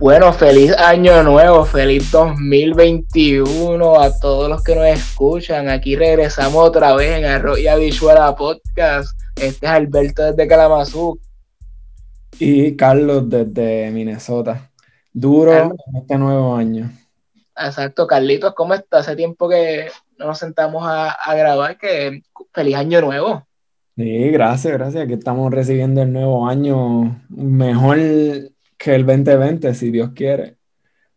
Bueno, feliz año nuevo, feliz 2021 a todos los que nos escuchan. Aquí regresamos otra vez en Arroya Visual Podcast. Este es Alberto desde Kalamazoo. Y Carlos desde Minnesota. Duro este nuevo año. Exacto, Carlitos, ¿cómo está? Hace tiempo que no nos sentamos a, grabar, que feliz año nuevo. Sí, gracias, gracias. Aquí estamos recibiendo el nuevo año mejor que el 2020, si Dios quiere.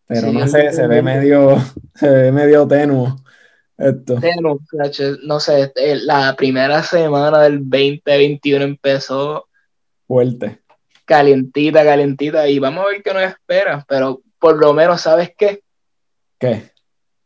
Pero no sé, se ve medio, se ve medio tenuo esto. Tenuo, no sé, eh, la primera semana del 2021 empezó fuerte. Calientita, calientita, y vamos a ver qué nos espera, pero por lo menos, ¿sabes qué? ¿Qué?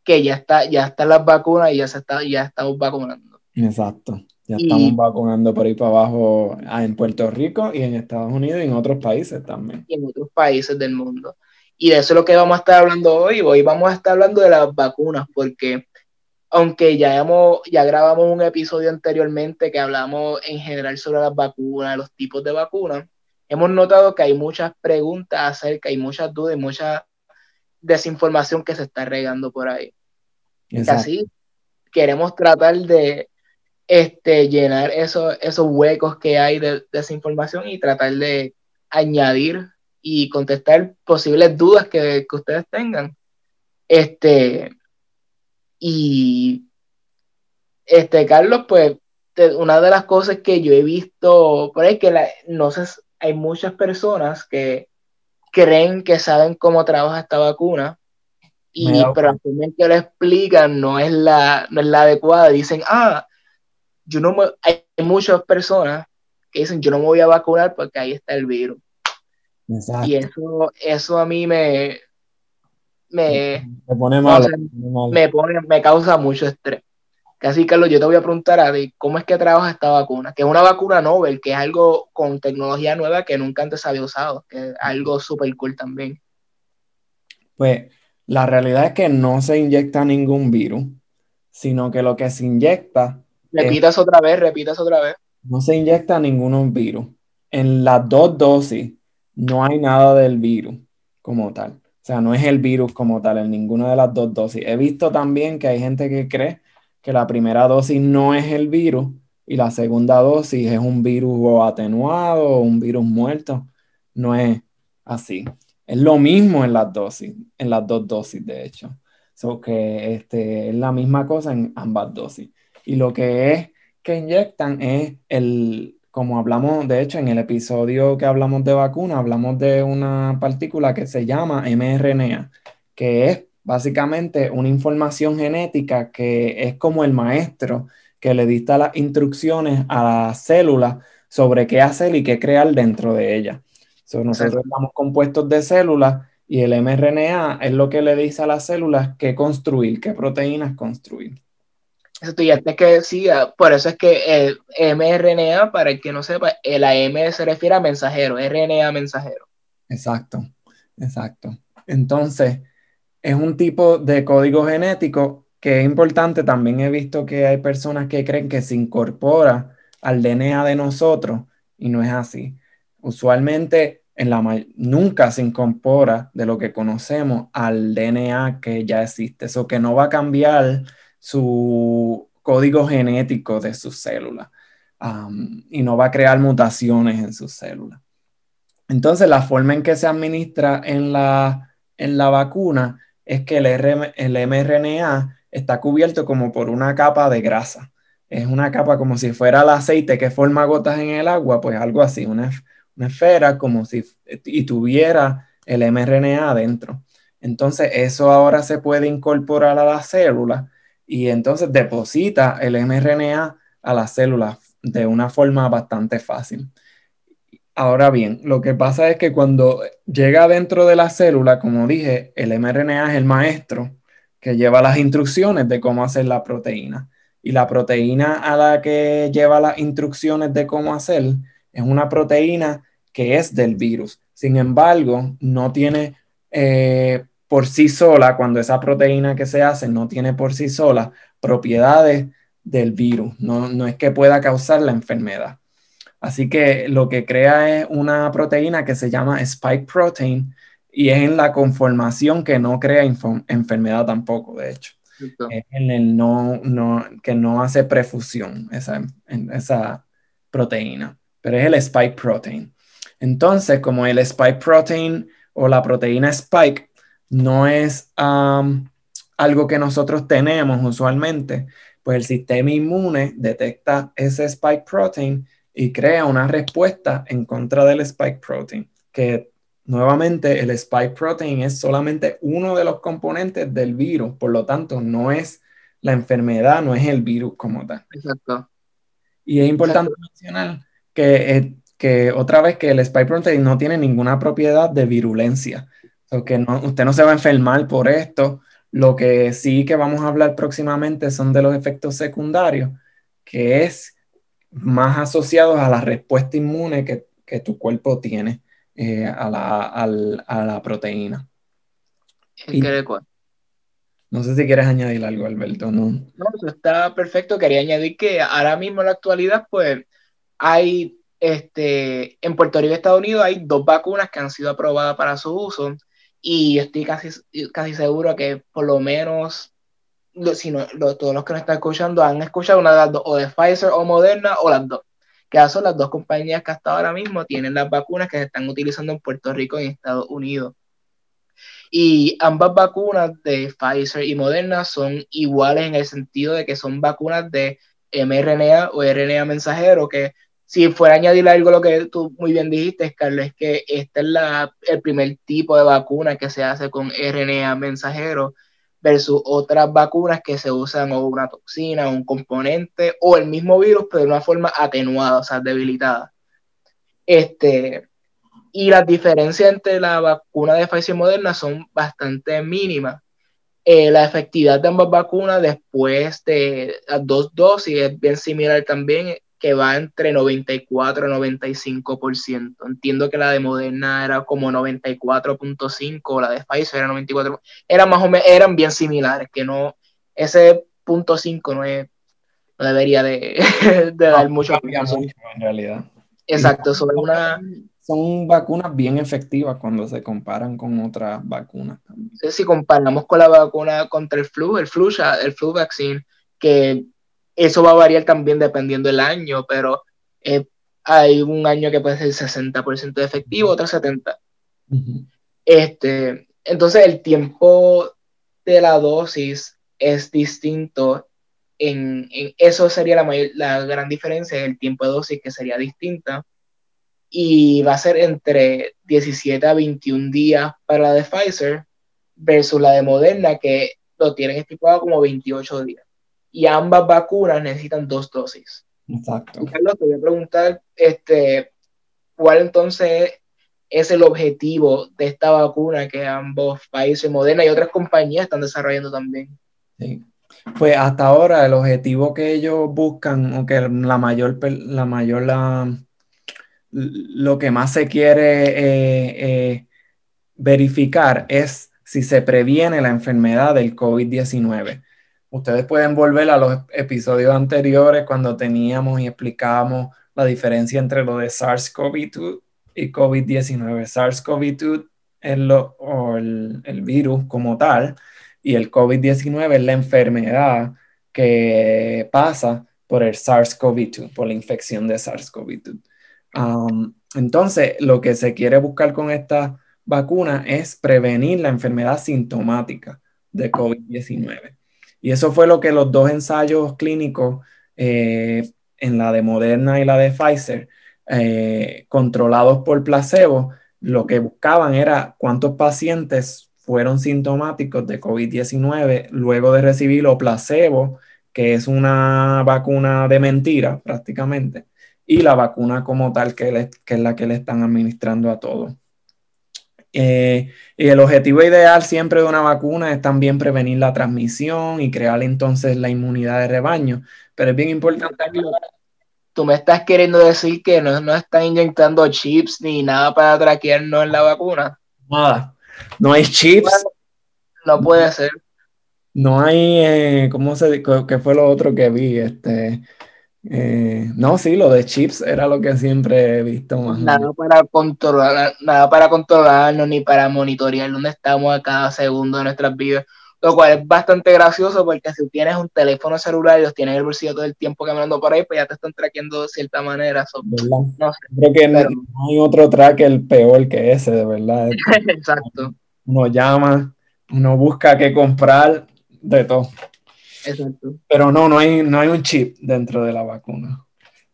Que ya está, ya están las vacunas y ya se está, ya estamos vacunando. Exacto. Ya estamos vacunando por ahí para abajo ah, en Puerto Rico y en Estados Unidos y en otros países también. Y en otros países del mundo. Y de eso es lo que vamos a estar hablando hoy. Hoy vamos a estar hablando de las vacunas, porque aunque ya, hemos, ya grabamos un episodio anteriormente que hablamos en general sobre las vacunas, los tipos de vacunas, hemos notado que hay muchas preguntas acerca, hay muchas dudas y mucha desinformación que se está regando por ahí. Así queremos tratar de este, llenar esos, esos huecos que hay de, desinformación y tratar de añadir y contestar posibles dudas que, ustedes tengan. Este, y este, Carlos, pues, una de las cosas que yo he visto por ahí, que no sé, hay muchas personas que creen que saben cómo trabaja esta vacuna, y pero la que lo explican no es la, no es la adecuada. Dicen, ah, yo no hay muchas personas que dicen, yo no me voy a vacunar porque ahí está el virus. Y eso, eso a mí me, me, pone mal, me, pone, me causa mucho estrés. Casi, Carlos, yo te voy a preguntar a ti, ¿cómo es que trabaja esta vacuna? Que es una vacuna Nobel, que es algo con tecnología nueva que nunca antes había usado, que es algo súper cool también. Pues la realidad es que no se inyecta ningún virus, sino que lo que se inyecta Repitas otra vez, repitas otra vez. No se inyecta ningún virus. En las dos dosis no hay nada del virus como tal. O sea, no es el virus como tal en ninguna de las dos dosis. He visto también que hay gente que cree que la primera dosis no es el virus y la segunda dosis es un virus atenuado o un virus muerto. No es así. Es lo mismo en las dosis, en las dos dosis, de hecho. So que este, es la misma cosa en ambas dosis y lo que es que inyectan es el, como hablamos, de hecho, en el episodio que hablamos de vacuna, hablamos de una partícula que se llama mRNA, que es básicamente una información genética que es como el maestro que le dicta las instrucciones a la célula sobre qué hacer y qué crear dentro de ella. nosotros estamos compuestos de células y el mRNA es lo que le dice a las células qué construir, qué proteínas construir. Estudiantes que decía, por eso es que el mRNA, para el que no sepa, la M se refiere a mensajero, RNA mensajero. Exacto, exacto. Entonces, es un tipo de código genético que es importante. También he visto que hay personas que creen que se incorpora al DNA de nosotros y no es así. Usualmente en la nunca se incorpora de lo que conocemos al DNA que ya existe. Eso que no va a cambiar su código genético de sus células y no va a crear mutaciones en sus células. Entonces, la forma en que se administra en la, en la vacuna es que el, el mRNA está cubierto como por una capa de grasa. Es una capa como si fuera el aceite que forma gotas en el agua, pues algo así, una, una esfera como si y tuviera el mRNA adentro. Entonces, eso ahora se puede incorporar a la célula y entonces deposita el mRNA a las células de una forma bastante fácil. Ahora bien, lo que pasa es que cuando llega dentro de la célula, como dije, el mRNA es el maestro que lleva las instrucciones de cómo hacer la proteína. Y la proteína a la que lleva las instrucciones de cómo hacer es una proteína que es del virus. Sin embargo, no tiene eh, por sí sola, cuando esa proteína que se hace no tiene por sí sola propiedades del virus, no, es que pueda causar la enfermedad. Así que lo que crea es una proteína que se llama spike protein y es en la conformación que no crea enfermedad tampoco, de hecho. Es en el no, no, que no hace prefusión esa, esa proteína, pero es el spike protein. Entonces, como el spike protein o la proteína spike no es algo que nosotros tenemos usualmente, pues el sistema inmune detecta ese spike protein y crea una respuesta en contra del spike protein, que nuevamente el spike protein es solamente uno de los componentes del virus, por lo tanto no es la enfermedad, no es el virus como tal. Exacto. Y es importante mencionar que, eh, que otra vez que el spike protein no tiene ninguna propiedad de virulencia, o que no, usted no se va a enfermar por esto, lo que sí que vamos a hablar próximamente son de los efectos secundarios, que es más asociados a la respuesta inmune que, tu cuerpo tiene eh, a, la, proteína. no sé si quieres añadir algo, Alberto. No, no eso está perfecto. Quería añadir que ahora mismo en la actualidad, pues hay, este, en Puerto Rico y Estados Unidos hay dos vacunas que han sido aprobadas para su uso y estoy casi, casi seguro que por lo menos, si no, todos los que nos están escuchando han escuchado una de las dos, o de Pfizer o Moderna, o las dos. Que son las dos compañías que hasta ahora mismo tienen las vacunas que se están utilizando en Puerto Rico y en Estados Unidos. Y ambas vacunas de Pfizer y Moderna son iguales en el sentido de que son vacunas de mRNA o RNA mensajero, que si fuera a añadir algo a lo que tú muy bien dijiste, Carlos, es que este es la, el primer tipo de vacuna que se hace con RNA mensajero versus otras vacunas que se usan o una toxina, un componente o el mismo virus, pero de una forma atenuada, o sea, debilitada. Este, y las diferencias entre la vacuna de Pfizer y Moderna son bastante mínimas. Eh, la efectividad de ambas vacunas después de dos dosis es bien similar también que va entre 94 y 95%. Entiendo que la de Moderna era como 94.5, la de Pfizer era 94, eran más o menos, eran bien similares, que no, ese punto 5 no, es, no debería de, dar mucho. en realidad. Exacto, son una... Son vacunas bien efectivas cuando se comparan con otras vacunas. Si comparamos con la vacuna contra el flu, el flu, el flu vaccine, que eso va a variar también dependiendo del año, pero eh, hay un año que puede ser 60% de efectivo, otro 70%. este, entonces el tiempo de la dosis es distinto. En, eso sería la, mayor, la gran diferencia, el tiempo de dosis que sería distinta. Y va a ser entre 17 a 21 días para la de Pfizer versus la de Moderna, que lo tienen estipulado como 28 días y ambas vacunas necesitan dos dosis. Exacto. Carlos, te voy a preguntar, este, ¿cuál entonces es el objetivo de esta vacuna que ambos países, Moderna y otras compañías están desarrollando también? Sí. Pues hasta ahora el objetivo que ellos buscan, o que la mayor, la mayor, la, lo que más se quiere eh, eh, verificar es si se previene la enfermedad del COVID-19. Ustedes pueden volver a los episodios anteriores cuando teníamos y explicábamos la diferencia entre lo de SARS-CoV-2 y COVID-19. SARS-CoV-2 es lo, el, el, virus como tal y el COVID-19 es la enfermedad que pasa por el SARS-CoV-2, por la infección de SARS-CoV-2. Um, entonces, lo que se quiere buscar con esta vacuna es prevenir la enfermedad sintomática de COVID-19. Y eso fue lo que los dos ensayos clínicos eh, en la de Moderna y la de Pfizer, eh, controlados por placebo, lo que buscaban era cuántos pacientes fueron sintomáticos de COVID-19 luego de recibir lo placebo, que es una vacuna de mentira prácticamente, y la vacuna como tal, que, que es la que le están administrando a todos. Eh, y el objetivo ideal siempre de una vacuna es también prevenir la transmisión y crear entonces la inmunidad de rebaño. Pero es bien importante. Tú me estás queriendo decir que no, no están inyectando chips ni nada para traquearnos en la vacuna. Nada. No hay chips. no puede ser. No hay, eh, ¿cómo se ¿Qué fue lo otro que vi? Este, Eh, no, sí, lo de chips era lo que siempre he visto más. Nada para controlar, nada para controlarnos ni para monitorear dónde estamos a cada segundo de nuestras vidas. Lo cual es bastante gracioso porque si tienes un teléfono celular y los tienes en el bolsillo todo el tiempo caminando por ahí, pues ya te están traqueando de cierta manera. no sé, Creo que no hay otro tracker peor que ese, de verdad. Exacto. Uno llama, uno busca qué comprar, de todo. Exacto. Pero no, no hay, no hay un chip dentro de la vacuna.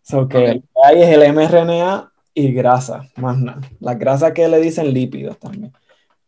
So que que hay es el mRNA y grasa, más nada. Las grasas que le dicen lípidos también.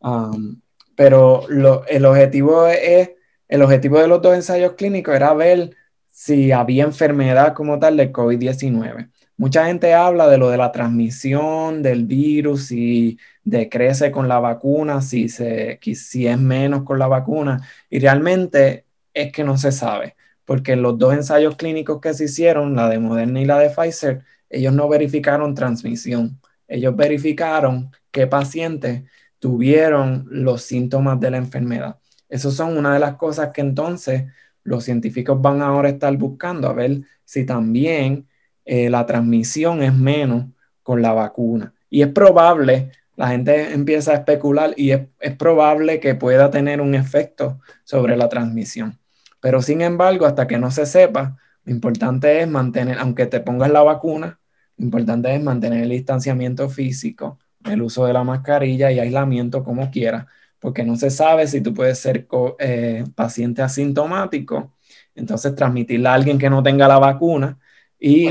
Um, pero lo, el, objetivo es, el objetivo de los dos ensayos clínicos era ver si había enfermedad como tal de COVID-19. Mucha gente habla de lo de la transmisión del virus, si decrece con la vacuna, si, se, si es menos con la vacuna. Y realmente es que no se sabe, porque los dos ensayos clínicos que se hicieron, la de Moderna y la de Pfizer, ellos no verificaron transmisión. Ellos verificaron qué pacientes tuvieron los síntomas de la enfermedad. Esas son una de las cosas que entonces los científicos van ahora a estar buscando, a ver si también eh, la transmisión es menos con la vacuna. Y es probable, la gente empieza a especular y es, es probable que pueda tener un efecto sobre la transmisión. Pero sin embargo, hasta que no se sepa, lo importante es mantener, aunque te pongas la vacuna, lo importante es mantener el distanciamiento físico, el uso de la mascarilla y aislamiento como quiera, porque no se sabe si tú puedes ser eh, paciente asintomático, entonces transmitirle a alguien que no tenga la vacuna y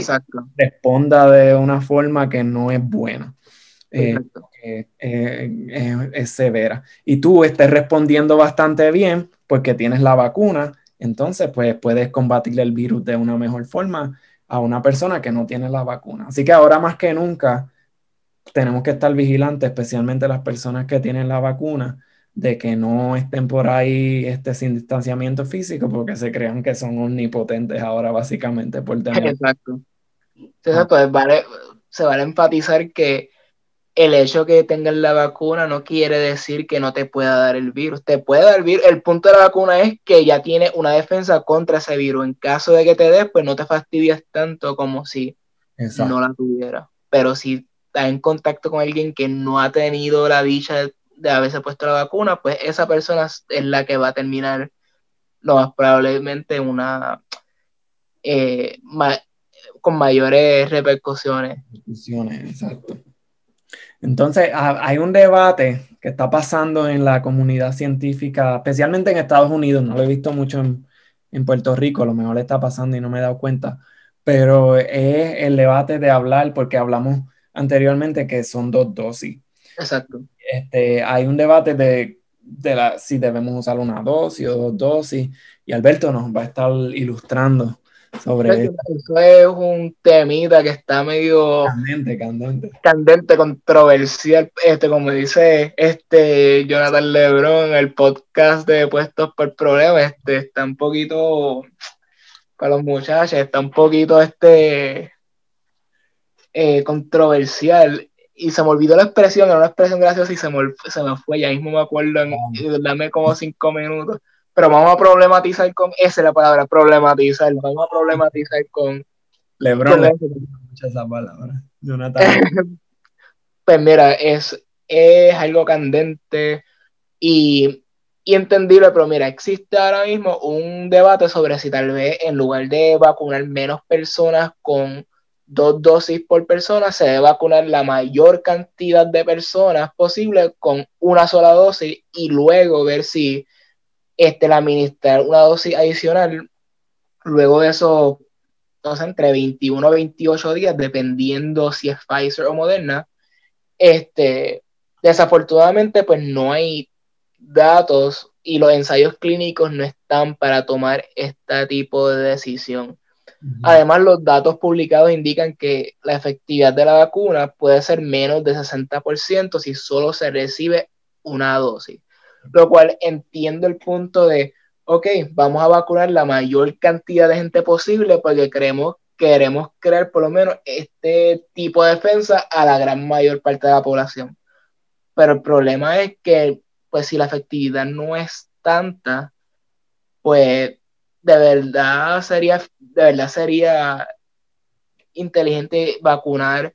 responda de una forma que no es buena. Eh, eh, es severa. Y tú estés respondiendo bastante bien porque tienes la vacuna, entonces pues puedes combatir el virus de una mejor forma a una persona que no tiene la vacuna. Así que ahora más que nunca tenemos que estar vigilantes, especialmente las personas que tienen la vacuna, de que no estén por ahí este, sin distanciamiento físico porque se crean que son omnipotentes ahora básicamente por tener... Exacto. Entonces, vale, se vale enfatizar que el hecho que tengas la vacuna no quiere decir que no te pueda dar el virus. Te puede dar el virus. El punto de la vacuna es que ya tiene una defensa contra ese virus. En caso de que te des, pues no te fastidias tanto como si no la tuviera. Pero si está en contacto con alguien que no ha tenido la dicha de, haberse puesto la vacuna, pues esa persona es la que va a terminar lo más probablemente una eh, con mayores repercusiones. exacto. Entonces, hay un debate que está pasando en la comunidad científica, especialmente en Estados Unidos, no lo he visto mucho en, en Puerto Rico, a lo mejor le está pasando y no me he dado cuenta, pero es el debate de hablar, porque hablamos anteriormente que son dos dosis. Exacto. Este, hay un debate de, de la, si debemos usar una dosis o dos dosis, y Alberto nos va a estar ilustrando sobre eso. Es un temita que está medio candente, candente. Candente, controversial. Este, como dice este Jonathan Lebron, el podcast de Puestos por Problemas, este, está un poquito para los muchachos, está un poquito este eh, controversial y se me olvidó la expresión, era una expresión graciosa y se me, se me fue, ya mismo me acuerdo, en, dame como cinco minutos, pero vamos a problematizar con, esa es la palabra, problematizar, vamos a problematizar con... Lebron, esa palabra, pues mira, es, es algo candente y, y entendible, pero mira, existe ahora mismo un debate sobre si tal vez en lugar de vacunar menos personas con dos dosis por persona, se debe vacunar la mayor cantidad de personas posible con una sola dosis y luego ver si este, la administrar una dosis adicional luego de eso, no sé, entre 21 o 28 días, dependiendo si es Pfizer o Moderna. Este, desafortunadamente, pues no hay datos y los ensayos clínicos no están para tomar este tipo de decisión. Además, los datos publicados indican que la efectividad de la vacuna puede ser menos de 60% si solo se recibe una dosis. Lo cual entiendo el punto de, ok, vamos a vacunar la mayor cantidad de gente posible porque queremos crear por lo menos este tipo de defensa a la gran mayor parte de la población. Pero el problema es que, pues si la efectividad no es tanta, pues de verdad sería, de verdad sería inteligente vacunar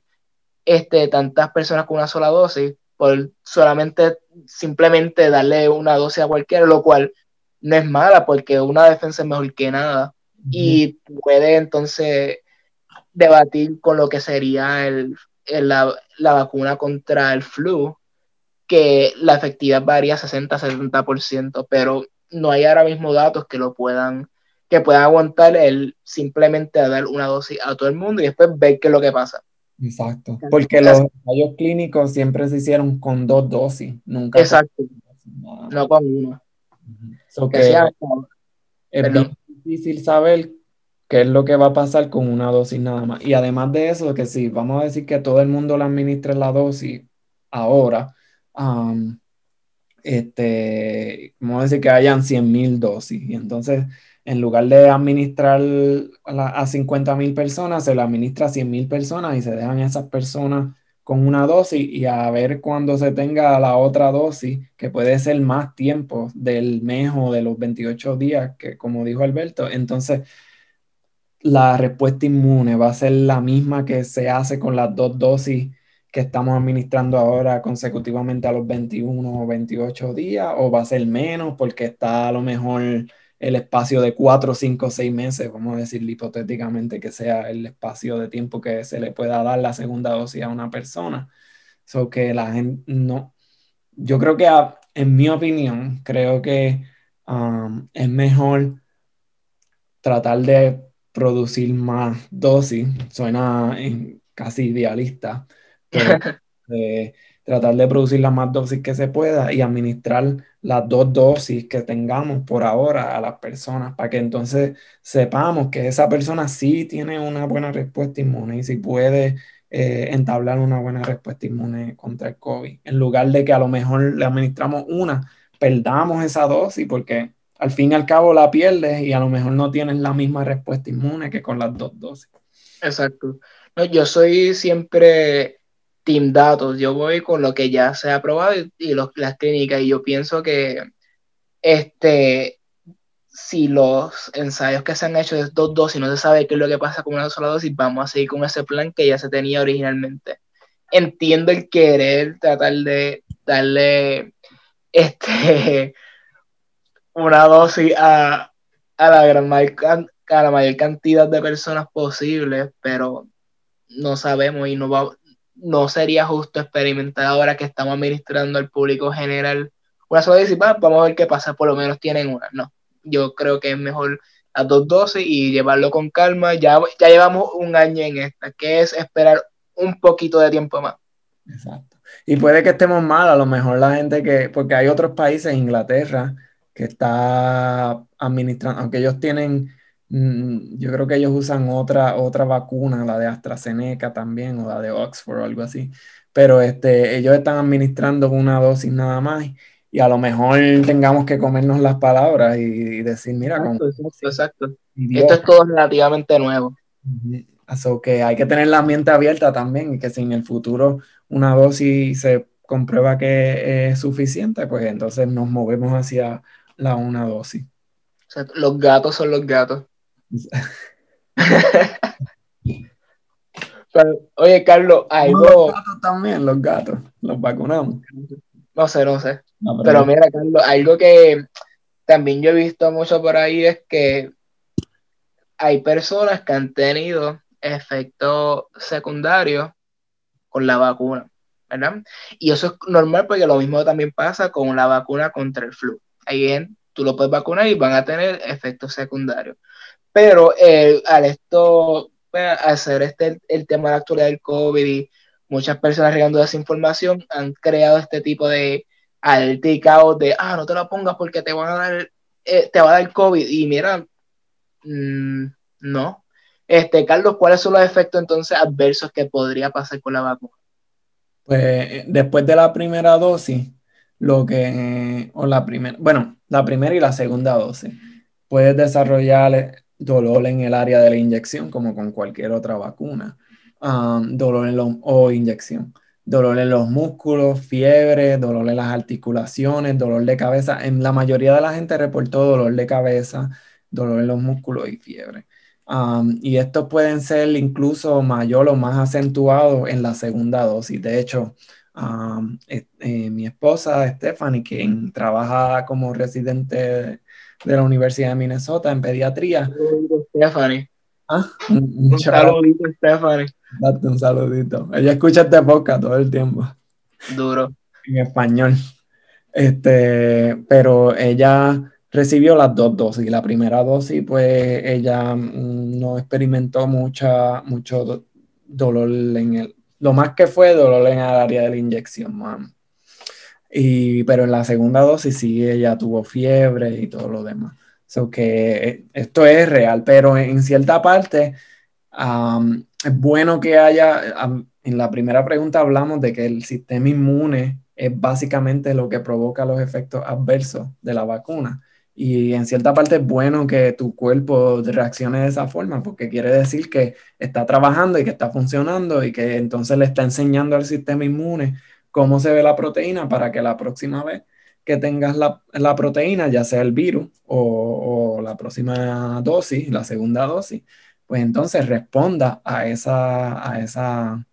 este, tantas personas con una sola dosis por solamente simplemente darle una dosis a cualquiera, lo cual no es mala porque una defensa es mejor que nada y puede entonces debatir con lo que sería el, la, la, vacuna contra el flu, que la efectividad varía 60-70%, pero no hay ahora mismo datos que lo puedan que puedan aguantar el simplemente dar una dosis a todo el mundo y después ver qué es lo que pasa. Exacto, porque los ensayos clínicos siempre se hicieron con dos dosis, nunca. Exacto, no con una. es bien difícil saber qué es lo que va a pasar con una dosis nada más. Y además de eso, que si vamos a decir que todo el mundo le administre la dosis ahora, este, vamos a decir que hayan 100 mil dosis. Y entonces en lugar de administrar a, 50 mil personas, se le administra a 100 mil personas y se dejan esas personas con una dosis y a ver cuando se tenga la otra dosis, que puede ser más tiempo del mes o de los 28 días, que como dijo Alberto, entonces la respuesta inmune va a ser la misma que se hace con las dos dosis que estamos administrando ahora consecutivamente a los 21 o 28 días, o va a ser menos porque está a lo mejor el espacio de cuatro, cinco, seis meses, vamos a decir hipotéticamente que sea el espacio de tiempo que se le pueda dar la segunda dosis a una persona. So que la gente no, yo creo que en mi opinión, creo que um, es mejor tratar de producir más dosis, suena casi idealista, pero tratar de producir las más dosis que se pueda y administrar las dos dosis que tengamos por ahora a las personas para que entonces sepamos que esa persona sí tiene una buena respuesta inmune y si puede eh, entablar una buena respuesta inmune contra el COVID. En lugar de que a lo mejor le administramos una, perdamos esa dosis porque al fin y al cabo la pierdes y a lo mejor no tienes la misma respuesta inmune que con las dos dosis. Exacto. yo soy siempre team datos, yo voy con lo que ya se ha probado y, las clínicas, y yo pienso que este, si los ensayos que se han hecho de dos dosis no se sabe qué es lo que pasa con una sola dosis, vamos a seguir con ese plan que ya se tenía originalmente. Entiendo el querer tratar de darle este, una dosis a, a, la gran la mayor cantidad de personas posible, pero no sabemos y no va, no sería justo experimentar ahora que estamos administrando al público general una sola dosis, vamos a ver qué pasa, por lo menos tienen una. No, yo creo que es mejor las dos dosis y llevarlo con calma. Ya, ya llevamos un año en esta, que es esperar un poquito de tiempo más. Exacto. Y puede que estemos mal, a lo mejor la gente que, porque hay otros países, Inglaterra, que está administrando, aunque ellos tienen yo creo que ellos usan otra, otra vacuna, la de AstraZeneca también, o la de Oxford o algo así. Pero este, ellos están administrando una dosis nada más y a lo mejor tengamos que comernos las palabras y, decir, mira, exacto, exacto, Esto es todo relativamente nuevo. Así que hay que tener la mente abierta también y que si en el futuro una dosis se comprueba que es suficiente, pues entonces nos movemos hacia la una dosis. los gatos son los gatos. Oye, Carlos, algo. Los gatos también, los gatos, los vacunamos. No sé, no sé. pero... mira, Carlos, algo que también yo he visto mucho por ahí es que hay personas que han tenido efectos secundarios con la vacuna, ¿verdad? Y eso es normal porque lo mismo también pasa con la vacuna contra el flu. Ahí tú lo puedes vacunar y van a tener efectos secundarios. Pero eh, al esto, pues, hacer este el tema de la actualidad del COVID y muchas personas regando desinformación han creado este tipo de caos de, ah, no te lo pongas porque te van a dar, eh, te va a dar COVID. Y mira, mm, no. Este, Carlos, ¿cuáles son los efectos entonces adversos que podría pasar con la vacuna? Pues después de la primera dosis, lo que, o la primera, bueno, la primera y la segunda dosis, puedes desarrollar dolor en el área de la inyección, como con cualquier otra vacuna, um, dolor en los, o inyección, dolor en los músculos, fiebre, dolor en las articulaciones, dolor de cabeza. En la mayoría de la gente reportó dolor de cabeza, dolor en los músculos y fiebre. Um, y estos pueden ser incluso mayor o más acentuados en la segunda dosis. De hecho, um, mi esposa Stephanie, quien trabaja como residente de la Universidad de Minnesota en pediatría. Stephanie. ¿Ah? Un, un saludito, Stephanie. Date un saludito. Ella escucha este podcast todo el tiempo. Duro. En español. Este, pero ella recibió las dos dosis. La primera dosis, pues ella mm, no experimentó mucha, mucho dolor en el, lo más que fue dolor en el área de la inyección, man. Y, pero en la segunda dosis sí ella tuvo fiebre y todo lo demás. So que eh, esto es real, pero en cierta parte es bueno que haya, en la primera pregunta hablamos de que el sistema inmune es básicamente lo que provoca los efectos adversos de la vacuna. Y en cierta parte es bueno que tu cuerpo reaccione de esa forma, porque quiere decir que está trabajando y que está funcionando y que entonces le está enseñando al sistema inmune cómo se ve la proteína para que la próxima vez que tengas la, proteína, ya sea el virus o, la próxima dosis, la segunda dosis, pues entonces responda a esa, a esa,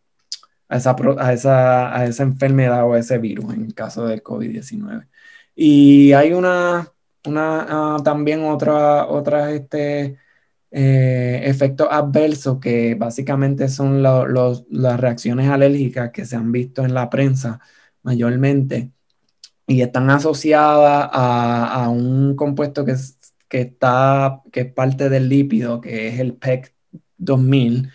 a esa, a esa, a esa enfermedad o ese virus en caso del COVID-19. Y hay una una, uh, también otra, otra este, eh, efectos adversos que básicamente son lo, los, las reacciones alérgicas que se han visto en la prensa mayormente y están asociadas a, a un compuesto que, es, que, está, que es parte del lípido, que es el PEC 2000.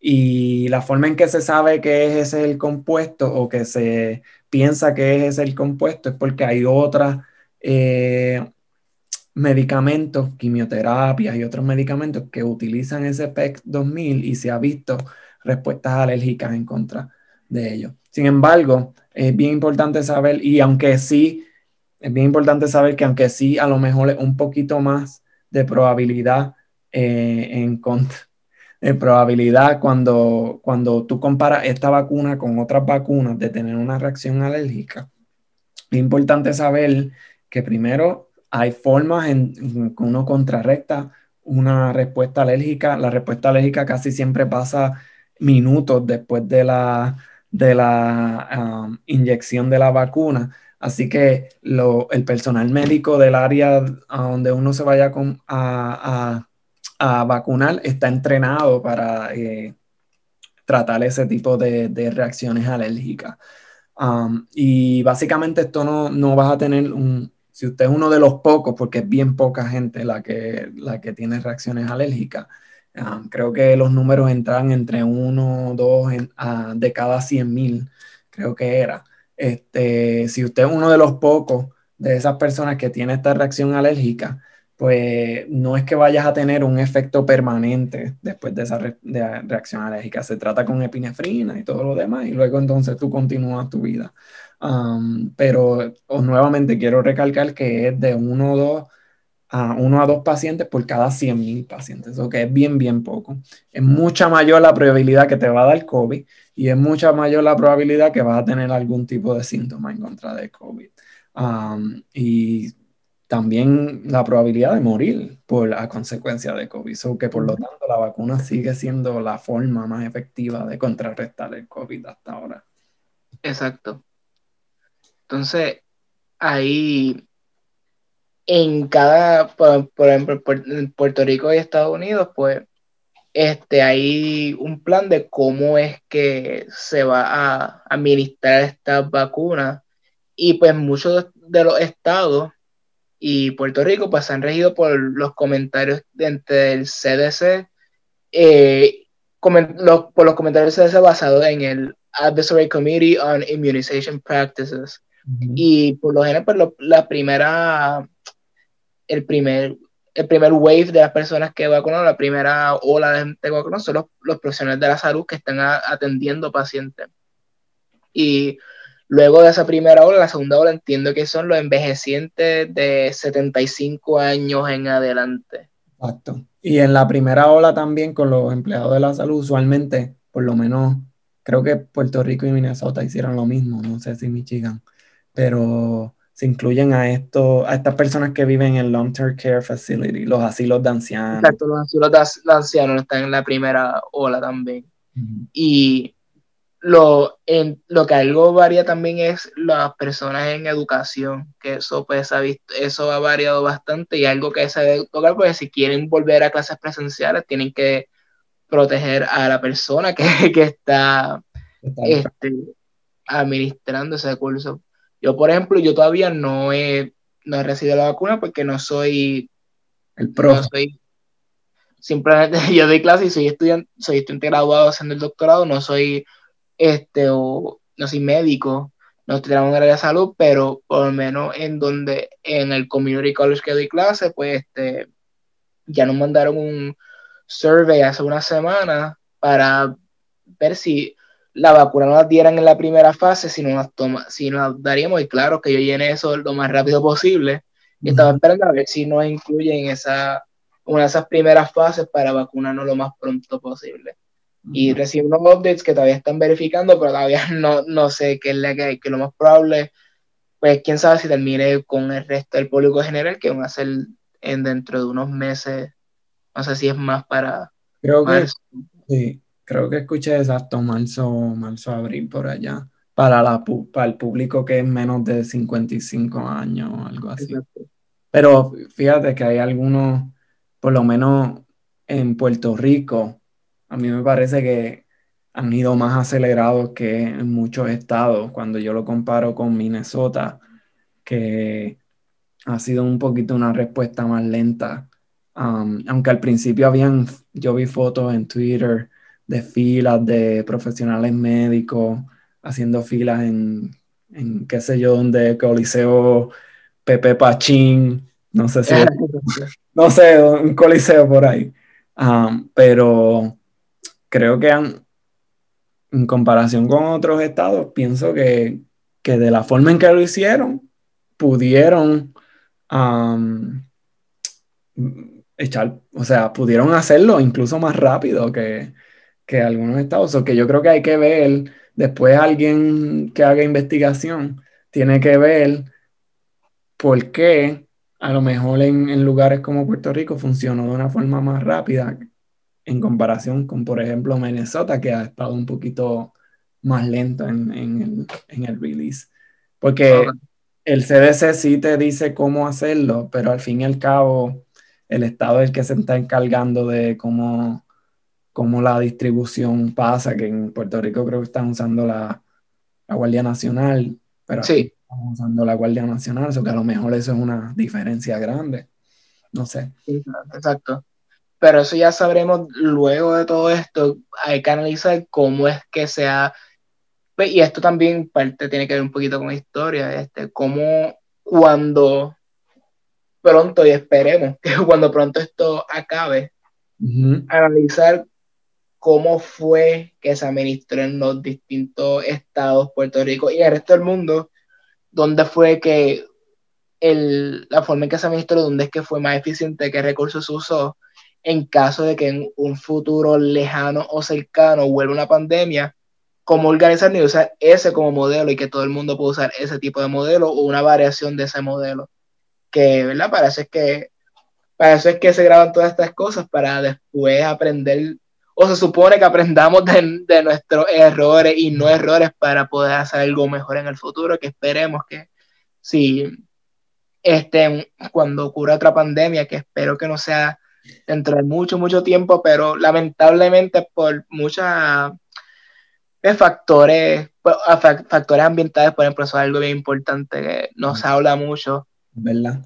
Y la forma en que se sabe que es ese el compuesto o que se piensa que es ese el compuesto es porque hay otras eh, medicamentos, quimioterapias y otros medicamentos que utilizan ese PEC 2000 y se ha visto respuestas alérgicas en contra de ellos. Sin embargo, es bien importante saber, y aunque sí, es bien importante saber que aunque sí, a lo mejor es un poquito más de probabilidad eh, en contra, de probabilidad cuando, cuando tú comparas esta vacuna con otras vacunas de tener una reacción alérgica. Es importante saber que primero hay formas en que uno contrarresta una respuesta alérgica. La respuesta alérgica casi siempre pasa minutos después de la, de la um, inyección de la vacuna. Así que el personal médico del área a donde uno se vaya a, a, vacunar está entrenado para eh, tratar ese tipo de, de reacciones alérgicas. Um, y básicamente esto no, no vas a tener un, si usted es uno de los pocos, porque es bien poca gente la que, la que tiene reacciones alérgicas, ah, creo que los números entran entre uno dos de cada 100 mil, creo que era. Este, si usted es uno de los pocos de esas personas que tiene esta reacción alérgica, pues no es que vayas a tener un efecto permanente después de esa reacción alérgica. Se trata con epinefrina y todo lo demás, y luego entonces tú continúas tu vida pero nuevamente quiero recalcar que es de uno, dos, a uno a dos pacientes por cada 100 mil pacientes, o que es bien, bien poco. Es mucha mayor la probabilidad que te va a dar COVID y es mucha mayor la probabilidad que vas a tener algún tipo de síntoma en contra de COVID. y también la probabilidad de morir por la consecuencia de COVID. So que por lo tanto la vacuna sigue siendo la forma más efectiva de contrarrestar el COVID hasta ahora. Exacto. Entonces, ahí en cada, por, ejemplo, en Puerto Rico y Estados Unidos, pues este, hay un plan de cómo es que se va a administrar estas vacunas y pues muchos de los estados y Puerto Rico pues han regido por los comentarios entre el CDC, eh, por los comentarios del CDC basados en el Advisory Committee on Immunization Practices. Y por lo general, pues la primera, el primer, el primer wave de las personas que vacunan, la primera ola de gente que vacunan son los, los profesionales de la salud que están atendiendo pacientes. Y luego de esa primera ola, la segunda ola entiendo que son los envejecientes de 75 años en adelante. Exacto. Y en la primera ola también con los empleados de la salud, usualmente, por lo menos, creo que Puerto Rico y Minnesota hicieron lo mismo, no sé si Michigan pero se incluyen a, esto, a estas personas que viven en long-term care facility, los asilos de ancianos. Exacto, los asilos de, ancianos están en la primera ola también. Y lo, en, lo que algo varía también es las personas en educación, que eso pues ha visto, eso ha variado bastante y algo que se debe tocar, pues si quieren volver a clases presenciales, tienen que proteger a la persona que, que está este, administrando ese curso. Yo, por ejemplo, yo todavía no he, no he recibido la vacuna porque no soy el pro. simplemente yo doy clase y soy estudiante, soy estudiante graduado haciendo el doctorado, no soy este o no soy médico, no estoy en área de salud, pero por lo menos en donde en el community college que doy clase, pues este ya nos mandaron un survey hace una semana para ver si la vacuna no la dieran en la primera fase, si no las toma, si nos daríamos, y claro que yo llene eso lo más rápido posible. Y estaba esperando a ver si nos incluyen esa, una de esas primeras fases para vacunarnos lo más pronto posible. Y recibo unos updates que todavía están verificando, pero todavía no, no sé qué es la que hay, que lo más probable, pues quién sabe si termine con el resto del público general, que van a ser en dentro de unos meses, no sé si es más para... Creo que, sí, creo que escuché exacto marzo, marzo, abril por allá, para, la, para el público que es menos de 55 años o algo así. Pero fíjate que hay algunos, por lo menos en Puerto Rico, a mí me parece que han ido más acelerados que en muchos estados, cuando yo lo comparo con Minnesota, que ha sido un poquito una respuesta más lenta. Um, aunque al principio habían, yo vi fotos en Twitter de filas de profesionales médicos haciendo filas en, en qué sé yo, donde Coliseo Pepe Pachín, no sé si, no sé, un coliseo por ahí. Um, pero creo que han, en comparación con otros estados, pienso que, que de la forma en que lo hicieron, pudieron um, echar, o sea, pudieron hacerlo incluso más rápido que, que algunos estados, o que yo creo que hay que ver, después alguien que haga investigación tiene que ver por qué a lo mejor en, lugares como Puerto Rico funcionó de una forma más rápida en comparación con, por ejemplo, Minnesota, que ha estado un poquito más lento en, el, en el, release. Porque el CDC sí te dice cómo hacerlo, pero al fin y al cabo el Estado es el que se está encargando de cómo cómo la distribución pasa, que en Puerto Rico creo que están usando la, Guardia Nacional, pero sí. están usando la Guardia Nacional, eso que a lo mejor eso es una diferencia grande. No sé. exacto. Pero eso ya sabremos luego de todo esto. Hay que analizar cómo es que sea. Pues, y esto también parte tiene que ver un poquito con la historia. Este, cómo cuando pronto, y esperemos que cuando pronto esto acabe, analizar cómo fue que se administró en los distintos estados, Puerto Rico y el resto del mundo, dónde fue que el, la forma en que se administró, dónde es que fue más eficiente, qué recursos usó, en caso de que en un futuro lejano o cercano vuelva una pandemia, cómo organizar y usar ese como modelo y que todo el mundo pueda usar ese tipo de modelo o una variación de ese modelo. Que, ¿verdad? Para eso es que, para eso es que se graban todas estas cosas, para después aprender se supone que aprendamos de, nuestros errores y no errores para poder hacer algo mejor en el futuro, que esperemos que si este, cuando ocurra otra pandemia, que espero que no sea dentro de mucho, mucho tiempo, pero lamentablemente por muchos eh, factores, pues, factores ambientales, por ejemplo, eso es algo bien importante que no se habla mucho. ¿Verdad?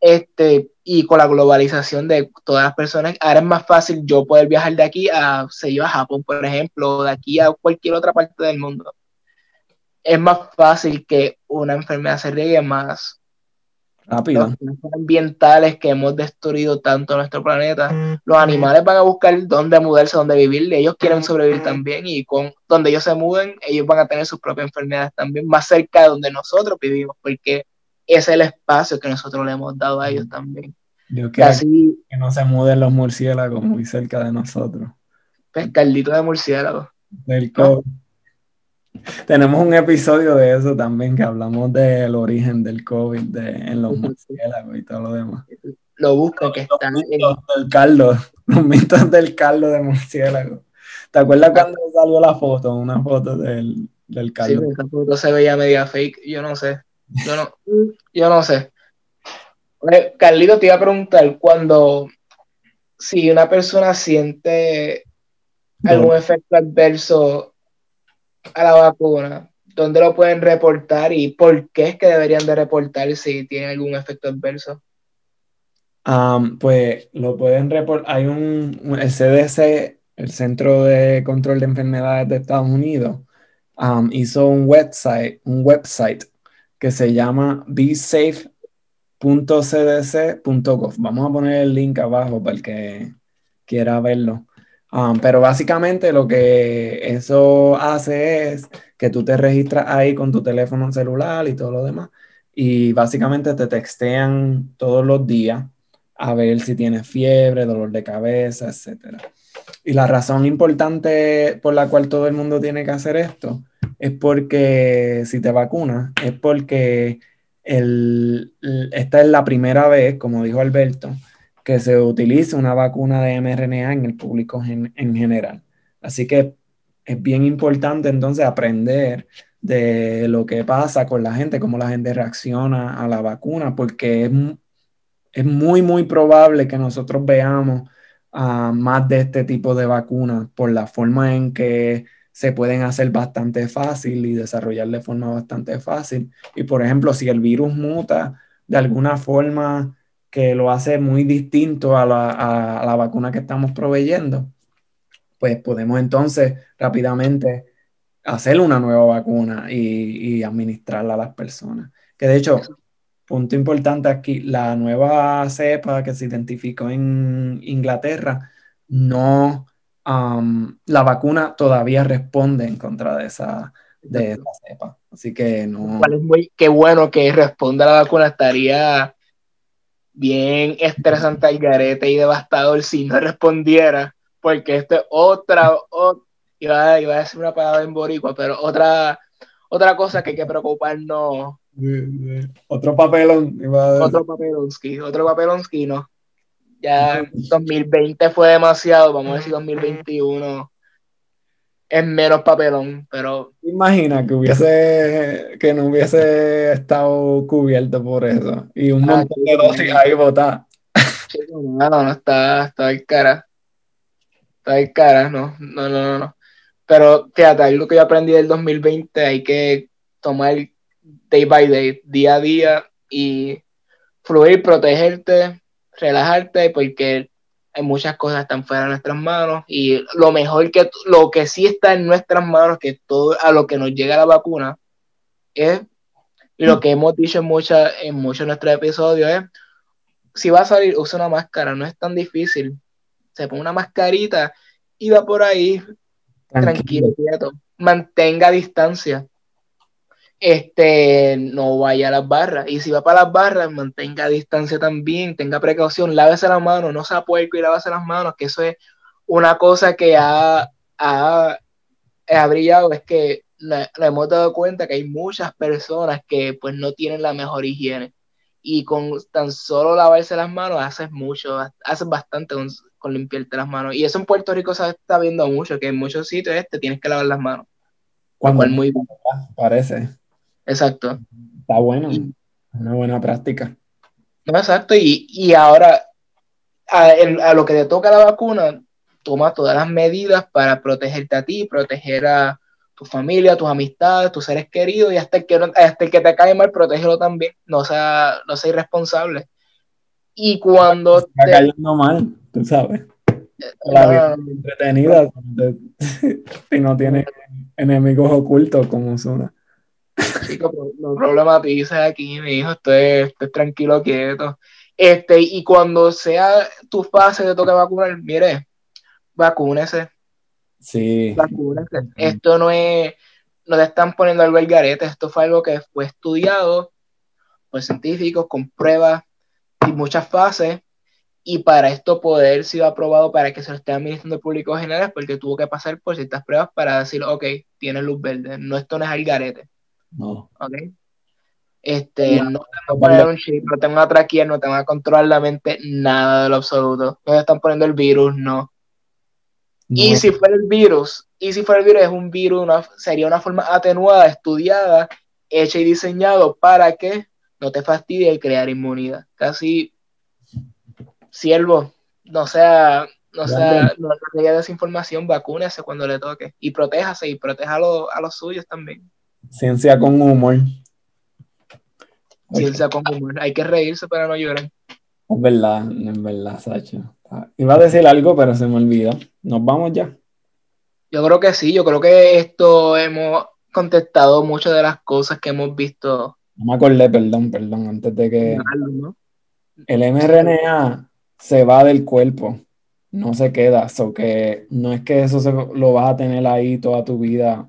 Este, y con la globalización de todas las personas, ahora es más fácil yo poder viajar de aquí a, se a Japón, por ejemplo, o de aquí a cualquier otra parte del mundo. Es más fácil que una enfermedad se riegue más rápido. Los ambientales que hemos destruido tanto nuestro planeta, los animales van a buscar dónde mudarse, dónde vivir, ellos quieren sobrevivir también y con donde ellos se muden, ellos van a tener sus propias enfermedades también más cerca de donde nosotros vivimos, porque es el espacio que nosotros le hemos dado a ellos también. que, así, que no se muden los murciélagos muy cerca de nosotros. Pescardito de murciélago. Del COVID. Tenemos un episodio de eso también, que hablamos del origen del COVID de, en los murciélagos y todo lo demás. Lo busca que están en... del caldo, los mitos del caldo de murciélago. ¿Te acuerdas cuando salió la foto? Una foto del, del caldo. Sí, esa foto se veía media fake, yo no sé. Yo no, yo no sé. Carlito, te iba a preguntar, cuando si una persona siente algún efecto adverso a la vacuna, ¿dónde lo pueden reportar y por qué es que deberían de reportar si tienen algún efecto adverso? pues lo pueden reportar. Hay un, el CDC, el Centro de Control de Enfermedades de Estados Unidos, hizo un website, un website que se llama besafe.cdc.gov. Vamos a poner el link abajo para el que quiera verlo. Um, pero básicamente lo que eso hace es que tú te registras ahí con tu teléfono celular y todo lo demás. Y básicamente te textean todos los días a ver si tienes fiebre, dolor de cabeza, etc. Y la razón importante por la cual todo el mundo tiene que hacer esto es porque si te vacunas, es porque esta es la primera vez, como dijo Alberto, que se utilice una vacuna de mRNA en el público en general. Así que es bien importante entonces aprender de lo que pasa con la gente, cómo la gente reacciona a la vacuna, porque es, muy, muy probable que nosotros veamos más de este tipo de vacunas por la forma en que se pueden hacer bastante fácil y desarrollar de forma bastante fácil. Y por ejemplo, si el virus muta de alguna forma que lo hace muy distinto a la, vacuna que estamos proveyendo, pues podemos entonces rápidamente hacer una nueva vacuna y, y, administrarla a las personas. Que de hecho, punto importante aquí, la nueva cepa que se identificó en Inglaterra no la vacuna todavía responde en contra de esa, de cepa. Así que no. Es muy, qué bueno que responda la vacuna, estaría bien estresante al garete y devastador si no respondiera, porque esto es otra, iba, a decir una palabra en boricua, pero otra, otra cosa que hay que preocuparnos. Otro papelón. Otro papelonski, otro papelonski, no ya 2020 fue demasiado, vamos a decir 2021 es menos papelón, pero... Imagina que hubiese, que no hubiese estado cubierto por eso y un ah, montón de dosis ahí botadas. no, no, está, está ahí cara. Está ahí cara, no, no, no, no. Pero fíjate, algo que yo aprendí del 2020, hay que tomar day by day, día a día y fluir, protegerte, relajarte porque hay muchas cosas que están fuera de nuestras manos y lo mejor que lo que sí está en nuestras manos que todo a lo que nos llega la vacuna es lo que hemos dicho en muchas en muchos de nuestros episodios es si va a salir usa una máscara no es tan difícil. Se pone una mascarita y va por ahí tranquilo, tranquilo mantenga distancia este, no vaya a las barras. Y si va para las barras, mantenga distancia también, tenga precaución, lávese las manos, no sea puerco y lávese las manos, que eso es una cosa que ha, ha, brillado, es que nos hemos dado cuenta que hay muchas personas que pues no tienen la mejor higiene. Y con tan solo lavarse las manos haces mucho, haces bastante con, con limpiarte las manos. Y eso en Puerto Rico se está viendo mucho, que en muchos sitios este tienes que lavar las manos. Cuando muy Parece. Exacto. Está bueno. una buena práctica. exacto. Y, ahora, a, lo que te toca la vacuna, toma todas las medidas para protegerte a ti, proteger a tu familia, tus amistades, tus seres queridos, y hasta el que, hasta el que te cae mal, protégelo también. No sea, no sea irresponsable. Y cuando. Está cayendo mal, tú sabes. La vida entretenida si no tiene enemigos ocultos como Zuna chico, no problematices aquí, mi hijo, estés, tranquilo, quieto. Este, y cuando sea tu fase de toque vacunar, mire, vacúnese. Sí. Vacúnese. Esto no es, no te están poniendo algo al garete, esto fue algo que fue estudiado por científicos, con pruebas y muchas fases, y para esto poder ser aprobado para que se lo esté administrando el público general, porque tuvo que pasar por ciertas pruebas para decir, ok, tiene luz verde, no esto no es el garete. No. ¿Ok? Este, no, tengo que poner un chip, no tengo una traquea, no tengo que controlar la mente, nada de lo absoluto. No están poniendo el virus, no. Y si fuera el virus, y si fuera el virus, es un virus, una, sería una forma atenuada, estudiada, hecha y diseñado para que no te fastidie el crear inmunidad. Casi, siervo, no sea, no sea, no haya desinformación, vacúnese cuando le toque y protéjase y proteja a, a los suyos también. Ciencia con humor. Ciencia con humor. Hay que reírse para no llorar. Es verdad, es verdad, Sacha. Iba a decir algo, pero se me olvidó. ¿Nos vamos ya? Yo creo que sí, yo creo que esto hemos contestado muchas de las cosas que hemos visto. No me acordé, perdón, perdón, antes de que... El mRNA se va del cuerpo, no se queda, so que no es que eso se, lo vas a tener ahí toda tu vida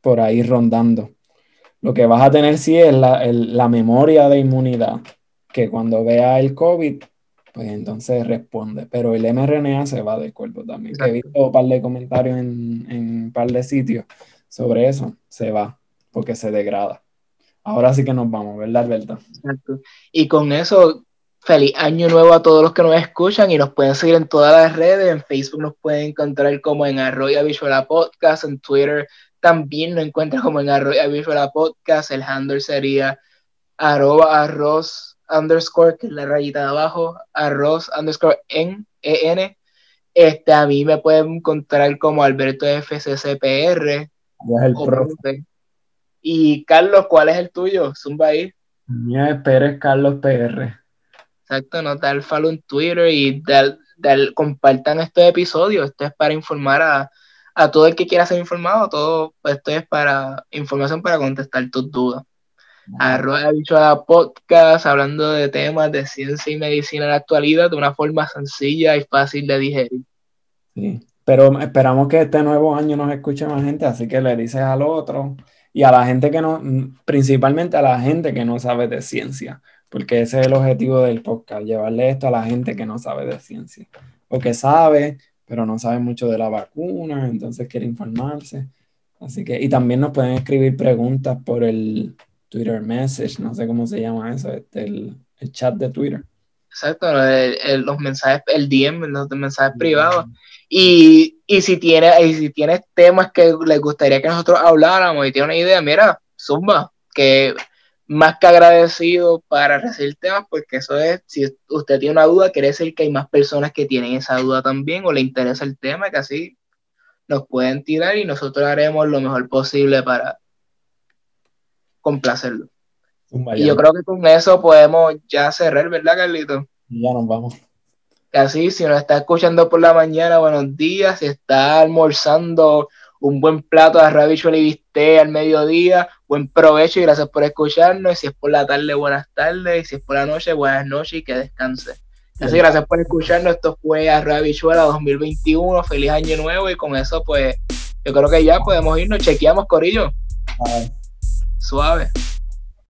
por ahí rondando. Lo que vas a tener sí es la, la memoria de inmunidad, que cuando vea el COVID pues entonces responde. Pero el mRNA se va del cuerpo también. he visto un par de comentarios en, un par de sitios sobre eso. Se va porque se degrada. Ahora sí que nos vamos, ¿verdad, Alberto? Exacto. Y con eso, feliz año nuevo a todos los que nos escuchan y nos pueden seguir en todas las redes. En Facebook nos pueden encontrar como en Arroyo Visual Podcast, en Twitter también nos encuentran como en Arroyo Visual Podcast. El handle sería arroba arroz underscore, que es la rayita de abajo, arroz underscore en, en. Este, a mí me pueden encontrar como Alberto FCCPR. Es el profe. Y Carlos, ¿cuál es el tuyo? Zumba ahí. Es Pérez Carlos PR. Exacto, no el follow en Twitter y compartan este episodio. Esto es para informar a, a todo el que quiera ser informado. Todo esto es para información para contestar tus dudas. Arroba la Podcast, hablando de temas de ciencia y medicina en la actualidad de una forma sencilla y fácil de digerir. Sí, pero esperamos que este nuevo año nos escuche más gente, así que le dices al otro y a la gente que no, principalmente a la gente que no sabe de ciencia, porque ese es el objetivo del podcast, llevarle esto a la gente que no sabe de ciencia, porque sabe, pero no sabe mucho de la vacuna, entonces quiere informarse. Así que, y también nos pueden escribir preguntas por el, Twitter Message, no sé cómo se llama eso, este, el, chat de Twitter. Exacto, los mensajes, el DM, los mensajes privados. Y, si tienes, y si tienes temas que les gustaría que nosotros habláramos y tiene una idea, mira, zumba, que más que agradecido para recibir temas, porque eso es, si usted tiene una duda, quiere decir que hay más personas que tienen esa duda también o le interesa el tema, que así nos pueden tirar y nosotros haremos lo mejor posible para, complacerlo. Y yo creo que con eso podemos ya cerrar, ¿verdad, Carlito? Ya nos vamos. Así, si nos está escuchando por la mañana, buenos días. Si está almorzando un buen plato de arroz y bistec al mediodía, buen provecho y gracias por escucharnos. Y si es por la tarde, buenas tardes. Y si es por la noche, buenas noches y que descanse. Así, gracias por escucharnos. Esto fue Arroyo Bichuela 2021. Feliz año nuevo. Y con eso, pues, yo creo que ya podemos irnos. Chequeamos, Corillo. Suave.